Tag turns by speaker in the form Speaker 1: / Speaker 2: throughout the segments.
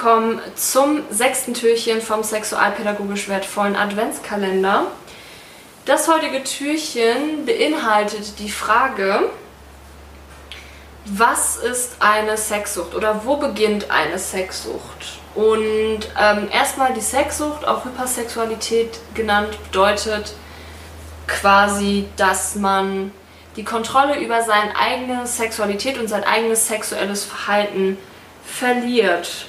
Speaker 1: willkommen zum sechsten Türchen vom sexualpädagogisch wertvollen Adventskalender. Das heutige Türchen beinhaltet die Frage, was ist eine Sexsucht oder wo beginnt eine Sexsucht? Und ähm, erstmal die Sexsucht, auch Hypersexualität genannt, bedeutet quasi, dass man die Kontrolle über seine eigene Sexualität und sein eigenes sexuelles Verhalten verliert.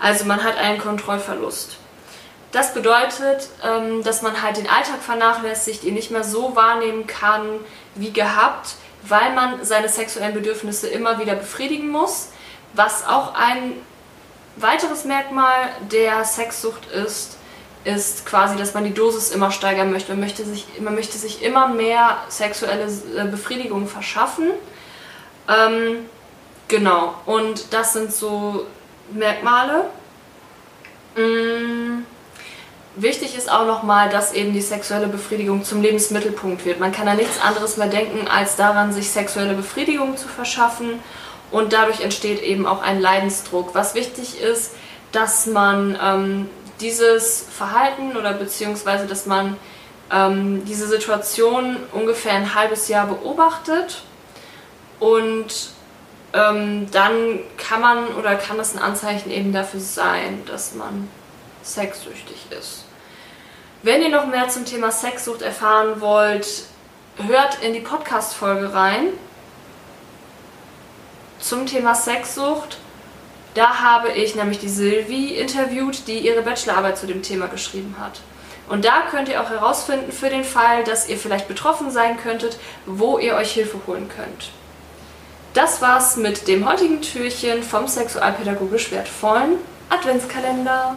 Speaker 1: Also man hat einen Kontrollverlust. Das bedeutet, ähm, dass man halt den Alltag vernachlässigt, ihn nicht mehr so wahrnehmen kann wie gehabt, weil man seine sexuellen Bedürfnisse immer wieder befriedigen muss, was auch ein weiteres Merkmal der Sexsucht ist, ist quasi, dass man die Dosis immer steigern möchte. Man möchte sich, man möchte sich immer mehr sexuelle äh, Befriedigung verschaffen. Ähm, genau, und das sind so Merkmale. Mm. Wichtig ist auch nochmal, dass eben die sexuelle Befriedigung zum Lebensmittelpunkt wird. Man kann da nichts anderes mehr denken, als daran, sich sexuelle Befriedigung zu verschaffen. Und dadurch entsteht eben auch ein Leidensdruck. Was wichtig ist, dass man ähm, dieses Verhalten oder beziehungsweise, dass man ähm, diese Situation ungefähr ein halbes Jahr beobachtet und ähm, dann kann man oder kann das ein Anzeichen eben dafür sein, dass man sexsüchtig ist. Wenn ihr noch mehr zum Thema Sexsucht erfahren wollt, hört in die Podcast-Folge rein zum Thema Sexsucht. Da habe ich nämlich die Sylvie interviewt, die ihre Bachelorarbeit zu dem Thema geschrieben hat. Und da könnt ihr auch herausfinden für den Fall, dass ihr vielleicht betroffen sein könntet, wo ihr euch Hilfe holen könnt. Das war's mit dem heutigen Türchen vom sexualpädagogisch wertvollen Adventskalender.